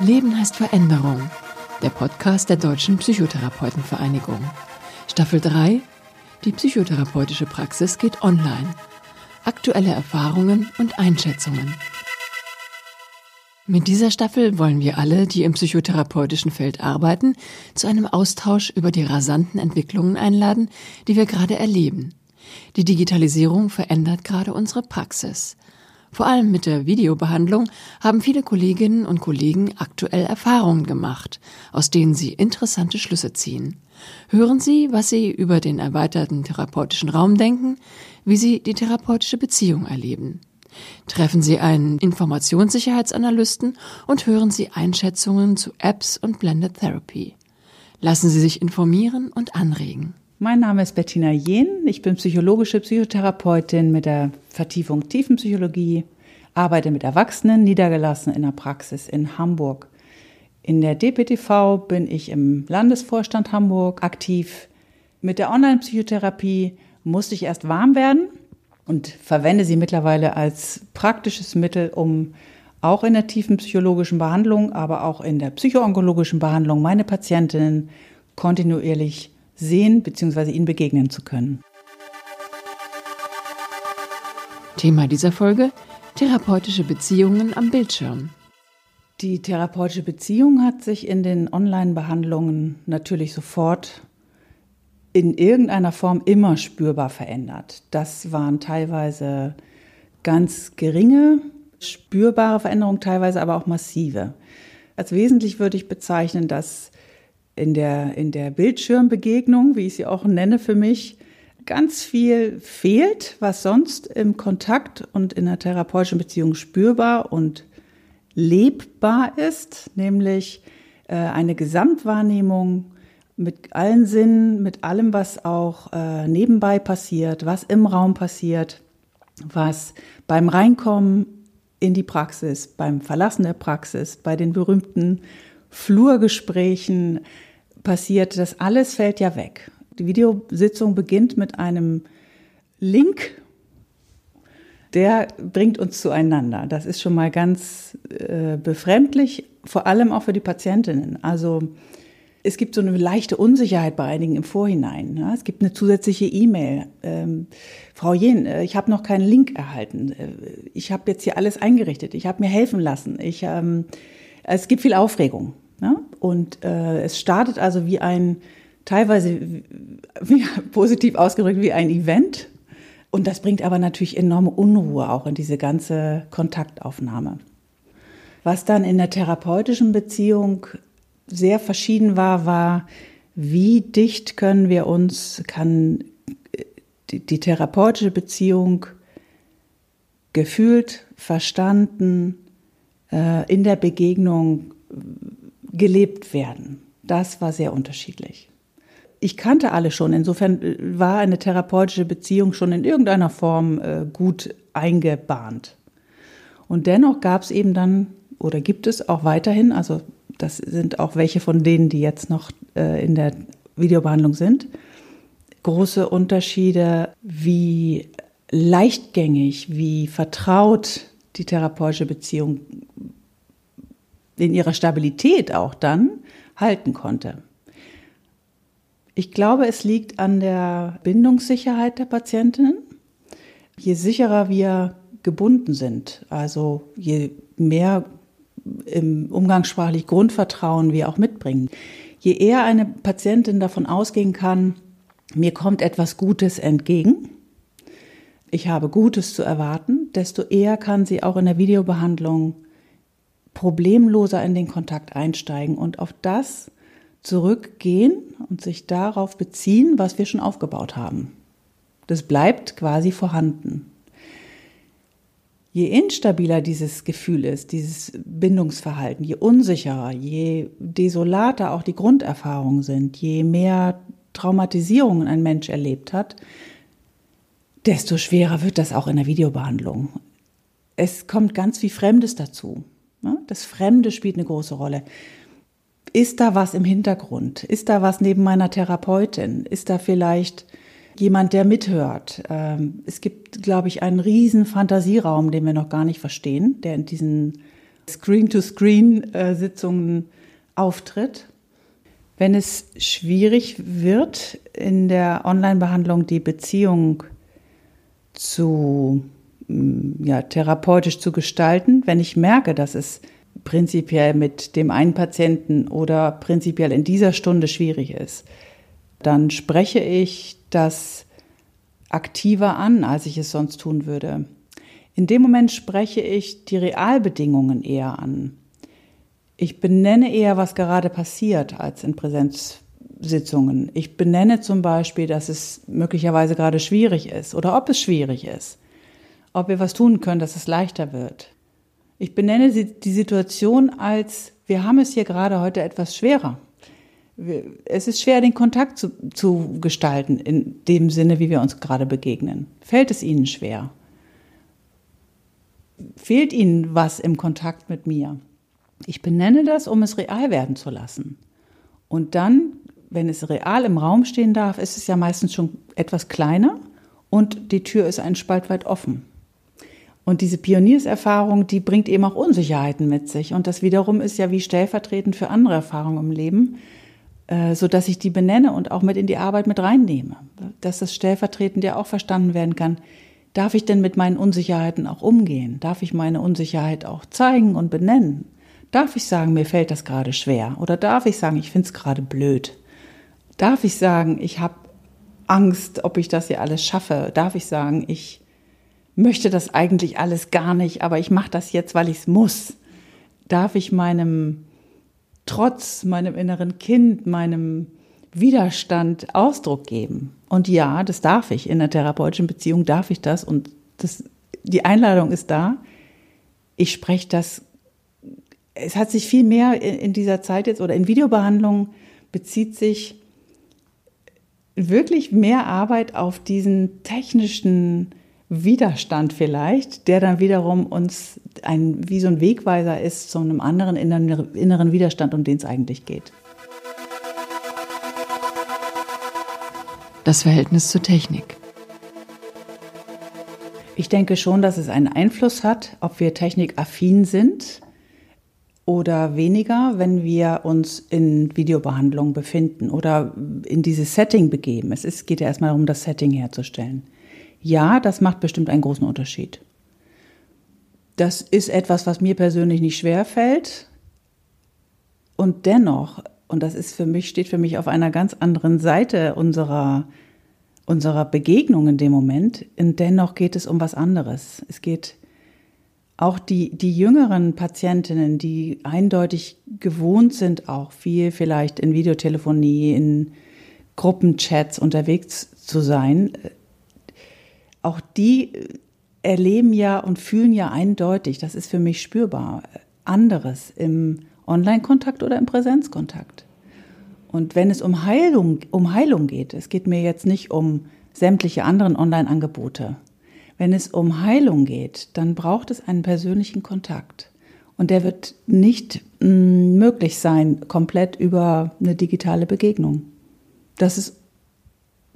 Leben heißt Veränderung. Der Podcast der Deutschen Psychotherapeutenvereinigung. Staffel 3. Die psychotherapeutische Praxis geht online. Aktuelle Erfahrungen und Einschätzungen. Mit dieser Staffel wollen wir alle, die im psychotherapeutischen Feld arbeiten, zu einem Austausch über die rasanten Entwicklungen einladen, die wir gerade erleben. Die Digitalisierung verändert gerade unsere Praxis. Vor allem mit der Videobehandlung haben viele Kolleginnen und Kollegen aktuell Erfahrungen gemacht, aus denen sie interessante Schlüsse ziehen. Hören Sie, was Sie über den erweiterten therapeutischen Raum denken, wie Sie die therapeutische Beziehung erleben. Treffen Sie einen Informationssicherheitsanalysten und hören Sie Einschätzungen zu Apps und Blended Therapy. Lassen Sie sich informieren und anregen. Mein Name ist Bettina Jehn. Ich bin psychologische Psychotherapeutin mit der Vertiefung Tiefenpsychologie, arbeite mit Erwachsenen niedergelassen in der Praxis in Hamburg. In der DPTV bin ich im Landesvorstand Hamburg aktiv. Mit der Online-Psychotherapie musste ich erst warm werden und verwende sie mittlerweile als praktisches Mittel, um auch in der tiefen psychologischen Behandlung, aber auch in der psychoonkologischen Behandlung meine Patientinnen kontinuierlich sehen bzw. ihnen begegnen zu können. Thema dieser Folge therapeutische Beziehungen am Bildschirm. Die therapeutische Beziehung hat sich in den Online-Behandlungen natürlich sofort in irgendeiner Form immer spürbar verändert. Das waren teilweise ganz geringe, spürbare Veränderungen, teilweise aber auch massive. Als wesentlich würde ich bezeichnen, dass in der, in der Bildschirmbegegnung, wie ich sie auch nenne für mich, ganz viel fehlt, was sonst im Kontakt und in der therapeutischen Beziehung spürbar und lebbar ist, nämlich äh, eine Gesamtwahrnehmung mit allen Sinnen, mit allem, was auch äh, nebenbei passiert, was im Raum passiert, was beim Reinkommen in die Praxis, beim Verlassen der Praxis, bei den berühmten Flurgesprächen passiert, das alles fällt ja weg. Die Videositzung beginnt mit einem Link, der bringt uns zueinander. Das ist schon mal ganz äh, befremdlich, vor allem auch für die Patientinnen. Also es gibt so eine leichte Unsicherheit bei einigen im Vorhinein. Ne? Es gibt eine zusätzliche E-Mail. Ähm, Frau Jen, äh, ich habe noch keinen Link erhalten. Äh, ich habe jetzt hier alles eingerichtet. Ich habe mir helfen lassen. Ich, ähm, es gibt viel Aufregung. Ne? Und äh, es startet also wie ein, teilweise wie, positiv ausgedrückt, wie ein Event. Und das bringt aber natürlich enorme Unruhe auch in diese ganze Kontaktaufnahme. Was dann in der therapeutischen Beziehung sehr verschieden war, war, wie dicht können wir uns, kann die, die therapeutische Beziehung gefühlt, verstanden, äh, in der Begegnung gelebt werden. Das war sehr unterschiedlich. Ich kannte alle schon, insofern äh, war eine therapeutische Beziehung schon in irgendeiner Form äh, gut eingebahnt. Und dennoch gab es eben dann oder gibt es auch weiterhin, also das sind auch welche von denen, die jetzt noch äh, in der Videobehandlung sind, große Unterschiede, wie leichtgängig, wie vertraut die therapeutische Beziehung in ihrer Stabilität auch dann halten konnte. Ich glaube, es liegt an der Bindungssicherheit der Patientinnen. Je sicherer wir gebunden sind, also je mehr im umgangssprachlich Grundvertrauen wir auch mitbringen, je eher eine Patientin davon ausgehen kann, mir kommt etwas Gutes entgegen, ich habe Gutes zu erwarten, desto eher kann sie auch in der Videobehandlung problemloser in den Kontakt einsteigen und auf das zurückgehen und sich darauf beziehen, was wir schon aufgebaut haben. Das bleibt quasi vorhanden. Je instabiler dieses Gefühl ist, dieses Bindungsverhalten, je unsicherer, je desolater auch die Grunderfahrungen sind, je mehr Traumatisierungen ein Mensch erlebt hat, desto schwerer wird das auch in der Videobehandlung. Es kommt ganz viel Fremdes dazu. Ne? Das Fremde spielt eine große Rolle. Ist da was im Hintergrund? Ist da was neben meiner Therapeutin? Ist da vielleicht jemand, der mithört? Ähm, es gibt, glaube ich, einen riesen Fantasieraum, den wir noch gar nicht verstehen, der in diesen Screen-to-Screen-Sitzungen auftritt. Wenn es schwierig wird, in der Online-Behandlung die Beziehung zu ja, therapeutisch zu gestalten, wenn ich merke, dass es prinzipiell mit dem einen Patienten oder prinzipiell in dieser Stunde schwierig ist, dann spreche ich das aktiver an, als ich es sonst tun würde. In dem Moment spreche ich die Realbedingungen eher an. Ich benenne eher, was gerade passiert, als in Präsenzsitzungen. Ich benenne zum Beispiel, dass es möglicherweise gerade schwierig ist oder ob es schwierig ist. Ob wir was tun können, dass es leichter wird. Ich benenne die Situation als, wir haben es hier gerade heute etwas schwerer. Es ist schwer, den Kontakt zu, zu gestalten, in dem Sinne, wie wir uns gerade begegnen. Fällt es Ihnen schwer? Fehlt Ihnen was im Kontakt mit mir? Ich benenne das, um es real werden zu lassen. Und dann, wenn es real im Raum stehen darf, ist es ja meistens schon etwas kleiner und die Tür ist einen Spalt weit offen. Und diese Pionierserfahrung, die bringt eben auch Unsicherheiten mit sich. Und das wiederum ist ja wie stellvertretend für andere Erfahrungen im Leben, äh, so dass ich die benenne und auch mit in die Arbeit mit reinnehme. Dass das stellvertretend ja auch verstanden werden kann. Darf ich denn mit meinen Unsicherheiten auch umgehen? Darf ich meine Unsicherheit auch zeigen und benennen? Darf ich sagen, mir fällt das gerade schwer? Oder darf ich sagen, ich finde es gerade blöd? Darf ich sagen, ich habe Angst, ob ich das hier alles schaffe? Darf ich sagen, ich möchte das eigentlich alles gar nicht, aber ich mache das jetzt, weil ich es muss. Darf ich meinem Trotz, meinem inneren Kind, meinem Widerstand Ausdruck geben? Und ja, das darf ich. In einer therapeutischen Beziehung darf ich das. Und das, die Einladung ist da. Ich spreche das. Es hat sich viel mehr in dieser Zeit jetzt oder in Videobehandlungen bezieht sich wirklich mehr Arbeit auf diesen technischen Widerstand vielleicht, der dann wiederum uns ein, wie so ein Wegweiser ist zu einem anderen inneren Widerstand, um den es eigentlich geht. Das Verhältnis zur Technik. Ich denke schon, dass es einen Einfluss hat, ob wir technikaffin sind oder weniger, wenn wir uns in Videobehandlung befinden oder in dieses Setting begeben. Es ist, geht ja erstmal darum, das Setting herzustellen. Ja, das macht bestimmt einen großen Unterschied. Das ist etwas, was mir persönlich nicht schwer fällt. Und dennoch, und das ist für mich, steht für mich auf einer ganz anderen Seite unserer, unserer Begegnung in dem Moment. Und dennoch geht es um was anderes. Es geht auch die, die jüngeren Patientinnen, die eindeutig gewohnt sind, auch viel vielleicht in Videotelefonie, in Gruppenchats unterwegs zu sein, auch die äh, erleben ja und fühlen ja eindeutig, das ist für mich spürbar, anderes im Online-Kontakt oder im Präsenzkontakt. Und wenn es um Heilung, um Heilung geht, es geht mir jetzt nicht um sämtliche anderen Online-Angebote. Wenn es um Heilung geht, dann braucht es einen persönlichen Kontakt. Und der wird nicht mm, möglich sein, komplett über eine digitale Begegnung. Das ist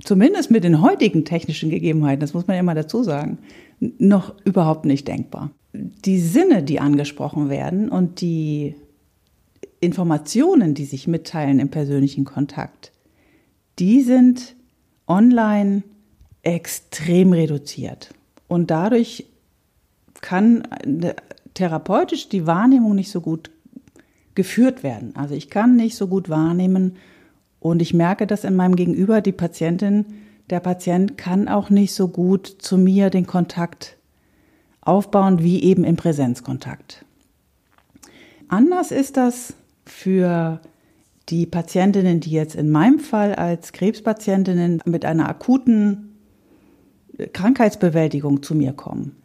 zumindest mit den heutigen technischen Gegebenheiten, das muss man ja immer dazu sagen, noch überhaupt nicht denkbar. Die Sinne, die angesprochen werden und die Informationen, die sich mitteilen im persönlichen Kontakt, die sind online extrem reduziert. Und dadurch kann therapeutisch die Wahrnehmung nicht so gut geführt werden. Also ich kann nicht so gut wahrnehmen, und ich merke das in meinem Gegenüber, die Patientin, der Patient kann auch nicht so gut zu mir den Kontakt aufbauen wie eben im Präsenzkontakt. Anders ist das für die Patientinnen, die jetzt in meinem Fall als Krebspatientinnen mit einer akuten Krankheitsbewältigung zu mir kommen.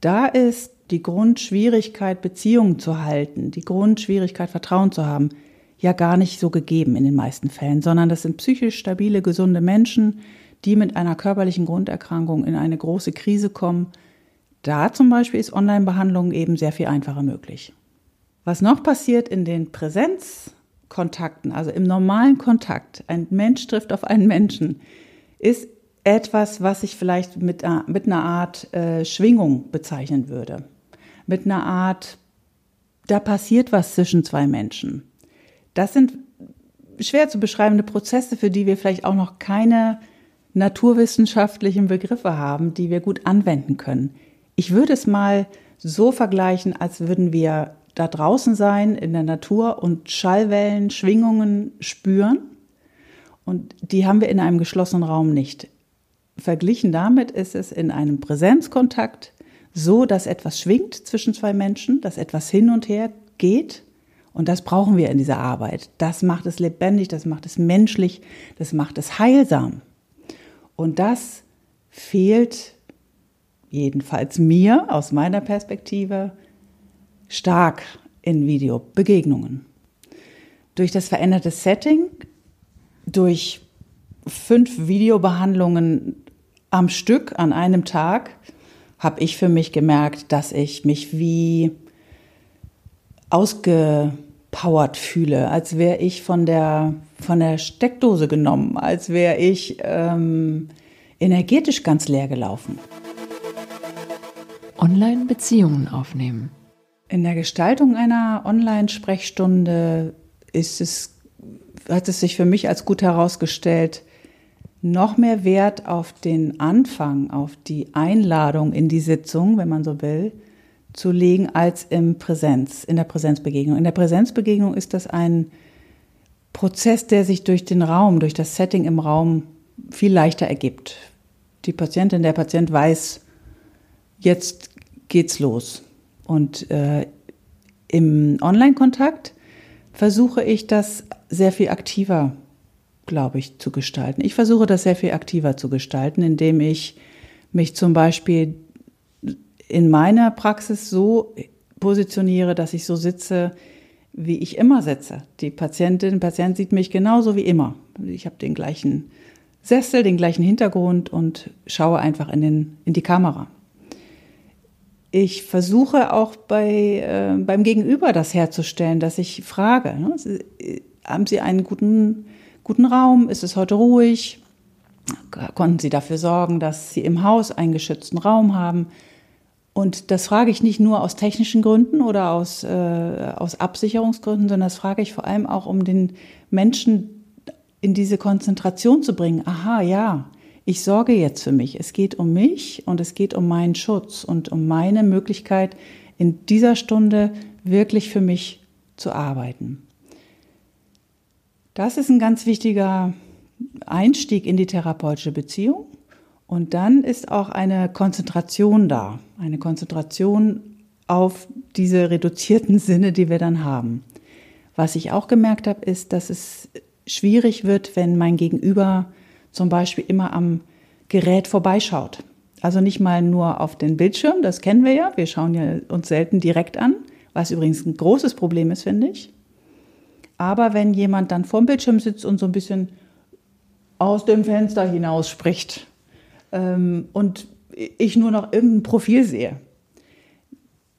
Da ist die Grundschwierigkeit, Beziehungen zu halten, die Grundschwierigkeit, Vertrauen zu haben, ja gar nicht so gegeben in den meisten Fällen, sondern das sind psychisch stabile, gesunde Menschen, die mit einer körperlichen Grunderkrankung in eine große Krise kommen. Da zum Beispiel ist Online-Behandlung eben sehr viel einfacher möglich. Was noch passiert in den Präsenzkontakten, also im normalen Kontakt, ein Mensch trifft auf einen Menschen, ist etwas, was ich vielleicht mit, mit einer Art äh, Schwingung bezeichnen würde. Mit einer Art da passiert was zwischen zwei Menschen. Das sind schwer zu beschreibende Prozesse, für die wir vielleicht auch noch keine naturwissenschaftlichen Begriffe haben, die wir gut anwenden können. Ich würde es mal so vergleichen, als würden wir da draußen sein in der Natur und Schallwellen, Schwingungen spüren. Und die haben wir in einem geschlossenen Raum nicht. Verglichen damit ist es in einem Präsenzkontakt so, dass etwas schwingt zwischen zwei Menschen, dass etwas hin und her geht. Und das brauchen wir in dieser Arbeit. Das macht es lebendig, das macht es menschlich, das macht es heilsam. Und das fehlt jedenfalls mir aus meiner Perspektive stark in Videobegegnungen. Durch das veränderte Setting, durch fünf Videobehandlungen am Stück an einem Tag, habe ich für mich gemerkt, dass ich mich wie ausgepowert fühle, als wäre ich von der, von der Steckdose genommen, als wäre ich ähm, energetisch ganz leer gelaufen. Online-Beziehungen aufnehmen. In der Gestaltung einer Online-Sprechstunde ist es, hat es sich für mich als gut herausgestellt, noch mehr Wert auf den Anfang, auf die Einladung in die Sitzung, wenn man so will, zu legen, als im Präsenz, in der Präsenzbegegnung. In der Präsenzbegegnung ist das ein Prozess, der sich durch den Raum, durch das Setting im Raum viel leichter ergibt. Die Patientin, der Patient weiß, jetzt geht's los. Und äh, im Online-Kontakt versuche ich das sehr viel aktiver, glaube ich, zu gestalten. Ich versuche das sehr viel aktiver zu gestalten, indem ich mich zum Beispiel in meiner Praxis so positioniere, dass ich so sitze, wie ich immer sitze. Die Patientin, Patient sieht mich genauso wie immer. Ich habe den gleichen Sessel, den gleichen Hintergrund und schaue einfach in, den, in die Kamera. Ich versuche auch bei, äh, beim Gegenüber das herzustellen, dass ich frage, ne? haben Sie einen guten, guten Raum? Ist es heute ruhig? Konnten Sie dafür sorgen, dass Sie im Haus einen geschützten Raum haben? Und das frage ich nicht nur aus technischen Gründen oder aus, äh, aus Absicherungsgründen, sondern das frage ich vor allem auch, um den Menschen in diese Konzentration zu bringen. Aha, ja, ich sorge jetzt für mich. Es geht um mich und es geht um meinen Schutz und um meine Möglichkeit, in dieser Stunde wirklich für mich zu arbeiten. Das ist ein ganz wichtiger Einstieg in die therapeutische Beziehung. Und dann ist auch eine Konzentration da, eine Konzentration auf diese reduzierten Sinne, die wir dann haben. Was ich auch gemerkt habe, ist, dass es schwierig wird, wenn mein Gegenüber zum Beispiel immer am Gerät vorbeischaut. Also nicht mal nur auf den Bildschirm, das kennen wir ja. Wir schauen ja uns selten direkt an, was übrigens ein großes Problem ist, finde ich. Aber wenn jemand dann vorm Bildschirm sitzt und so ein bisschen aus dem Fenster hinaus spricht ähm, und ich nur noch irgendein Profil sehe,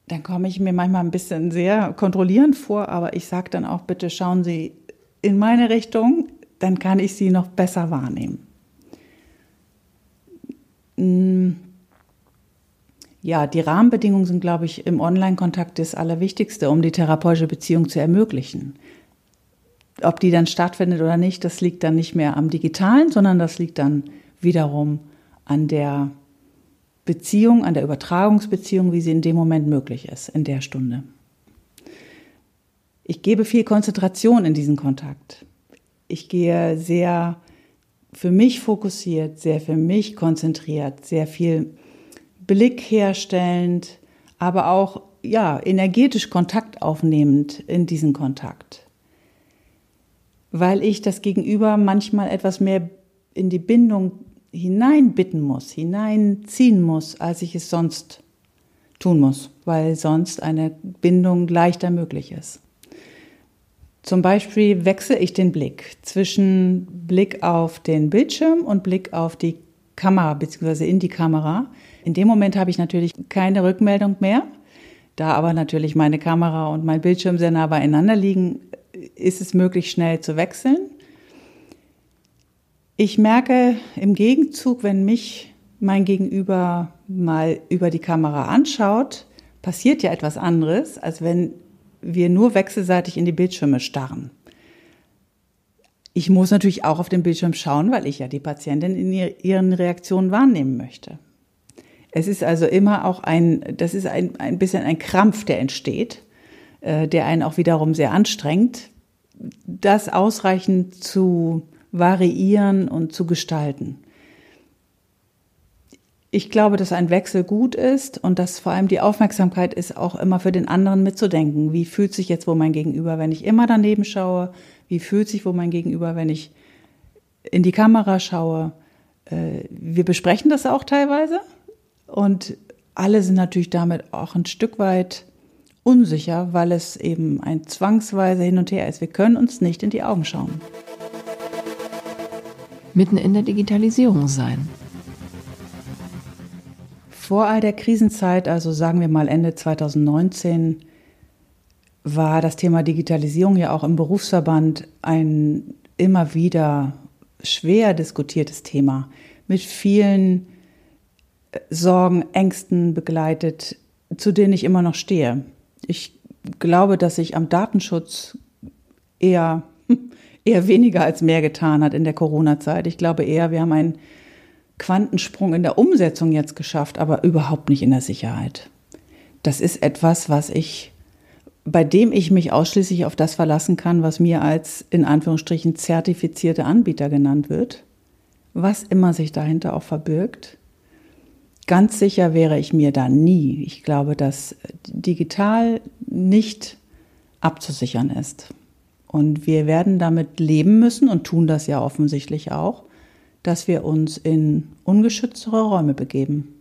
dann komme ich mir manchmal ein bisschen sehr kontrollierend vor, aber ich sage dann auch, bitte schauen Sie in meine Richtung, dann kann ich Sie noch besser wahrnehmen. Mm. Ja, die Rahmenbedingungen sind, glaube ich, im Online-Kontakt das Allerwichtigste, um die therapeutische Beziehung zu ermöglichen. Ob die dann stattfindet oder nicht, das liegt dann nicht mehr am Digitalen, sondern das liegt dann wiederum an der Beziehung, an der Übertragungsbeziehung, wie sie in dem Moment möglich ist, in der Stunde. Ich gebe viel Konzentration in diesen Kontakt. Ich gehe sehr für mich fokussiert, sehr für mich konzentriert, sehr viel Blick herstellend, aber auch ja, energetisch Kontakt aufnehmend in diesen Kontakt. Weil ich das Gegenüber manchmal etwas mehr in die Bindung hineinbitten muss, hineinziehen muss, als ich es sonst tun muss, weil sonst eine Bindung leichter möglich ist. Zum Beispiel wechsle ich den Blick zwischen Blick auf den Bildschirm und Blick auf die Kamera bzw. in die Kamera. In dem Moment habe ich natürlich keine Rückmeldung mehr. Da aber natürlich meine Kamera und mein Bildschirm sehr nah beieinander liegen, ist es möglich, schnell zu wechseln. Ich merke im Gegenzug, wenn mich mein Gegenüber mal über die Kamera anschaut, passiert ja etwas anderes, als wenn wir nur wechselseitig in die Bildschirme starren. Ich muss natürlich auch auf den Bildschirm schauen, weil ich ja die Patientin in ihren Reaktionen wahrnehmen möchte. Es ist also immer auch ein, das ist ein, ein bisschen ein Krampf, der entsteht, äh, der einen auch wiederum sehr anstrengt, das ausreichend zu variieren und zu gestalten. Ich glaube, dass ein Wechsel gut ist und dass vor allem die Aufmerksamkeit ist, auch immer für den anderen mitzudenken. Wie fühlt sich jetzt wo mein Gegenüber, wenn ich immer daneben schaue? Wie fühlt sich wo mein Gegenüber, wenn ich in die Kamera schaue? Äh, wir besprechen das auch teilweise und alle sind natürlich damit auch ein Stück weit unsicher, weil es eben ein zwangsweise Hin und Her ist. Wir können uns nicht in die Augen schauen. Mitten in der Digitalisierung sein. Vor all der Krisenzeit, also sagen wir mal Ende 2019, war das Thema Digitalisierung ja auch im Berufsverband ein immer wieder schwer diskutiertes Thema mit vielen Sorgen, Ängsten begleitet, zu denen ich immer noch stehe ich glaube, dass sich am Datenschutz eher, eher weniger als mehr getan hat in der Corona-Zeit. Ich glaube eher, wir haben einen Quantensprung in der Umsetzung jetzt geschafft, aber überhaupt nicht in der Sicherheit. Das ist etwas, was ich, bei dem ich mich ausschließlich auf das verlassen kann, was mir als in Anführungsstrichen zertifizierte Anbieter genannt wird, was immer sich dahinter auch verbirgt. Ganz sicher wäre ich mir da nie. Ich glaube, dass digital nicht abzusichern ist. Und wir werden damit leben müssen und tun das ja offensichtlich auch, dass wir uns in ungeschütztere Räume begeben.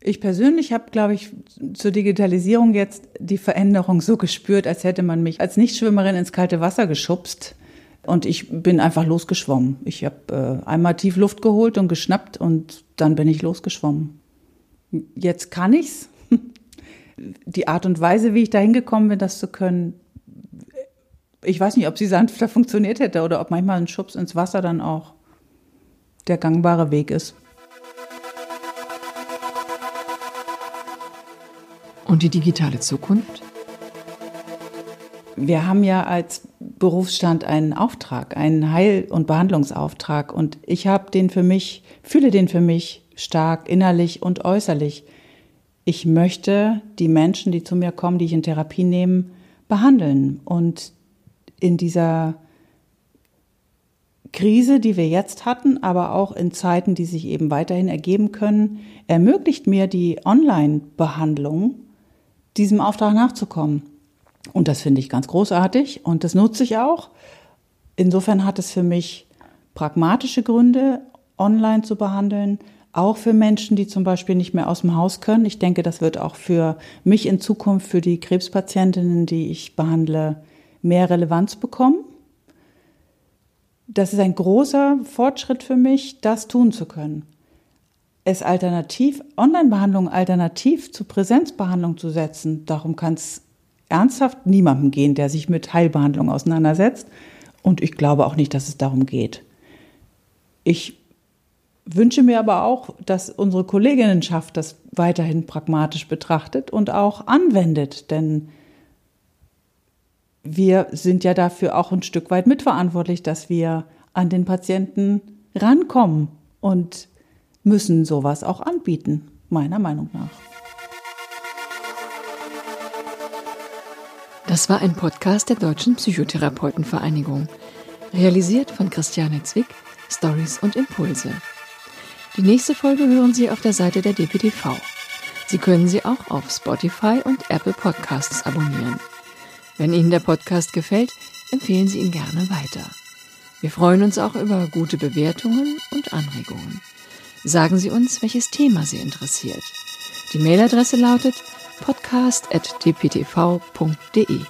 Ich persönlich habe, glaube ich, zur Digitalisierung jetzt die Veränderung so gespürt, als hätte man mich als Nichtschwimmerin ins kalte Wasser geschubst und ich bin einfach losgeschwommen. Ich habe äh, einmal tief Luft geholt und geschnappt und dann bin ich losgeschwommen. Jetzt kann ich's. Die Art und Weise, wie ich da hingekommen bin, das zu können, ich weiß nicht, ob sie sanfter funktioniert hätte oder ob manchmal ein Schubs ins Wasser dann auch der gangbare Weg ist. Und die digitale Zukunft? Wir haben ja als Berufsstand einen Auftrag, einen Heil- und Behandlungsauftrag. Und ich habe den für mich, fühle den für mich stark innerlich und äußerlich. Ich möchte die Menschen, die zu mir kommen, die ich in Therapie nehme, behandeln. Und in dieser Krise, die wir jetzt hatten, aber auch in Zeiten, die sich eben weiterhin ergeben können, ermöglicht mir die Online-Behandlung, diesem Auftrag nachzukommen. Und das finde ich ganz großartig und das nutze ich auch. Insofern hat es für mich pragmatische Gründe, online zu behandeln, auch für Menschen, die zum Beispiel nicht mehr aus dem Haus können. Ich denke, das wird auch für mich in Zukunft, für die Krebspatientinnen, die ich behandle, mehr Relevanz bekommen. Das ist ein großer Fortschritt für mich, das tun zu können. Es alternativ, Online-Behandlung alternativ zu Präsenzbehandlung zu setzen, darum kann es ernsthaft niemandem gehen, der sich mit Heilbehandlung auseinandersetzt. Und ich glaube auch nicht, dass es darum geht. Ich wünsche mir aber auch, dass unsere Kolleginnenschaft das weiterhin pragmatisch betrachtet und auch anwendet, denn wir sind ja dafür auch ein Stück weit mitverantwortlich, dass wir an den Patienten rankommen und müssen sowas auch anbieten, meiner Meinung nach. Das war ein Podcast der Deutschen Psychotherapeutenvereinigung, realisiert von Christiane Zwick, Stories und Impulse. Die nächste Folge hören Sie auf der Seite der DPTV. Sie können sie auch auf Spotify und Apple Podcasts abonnieren. Wenn Ihnen der Podcast gefällt, empfehlen Sie ihn gerne weiter. Wir freuen uns auch über gute Bewertungen und Anregungen. Sagen Sie uns, welches Thema Sie interessiert. Die Mailadresse lautet podcast.dptv.de.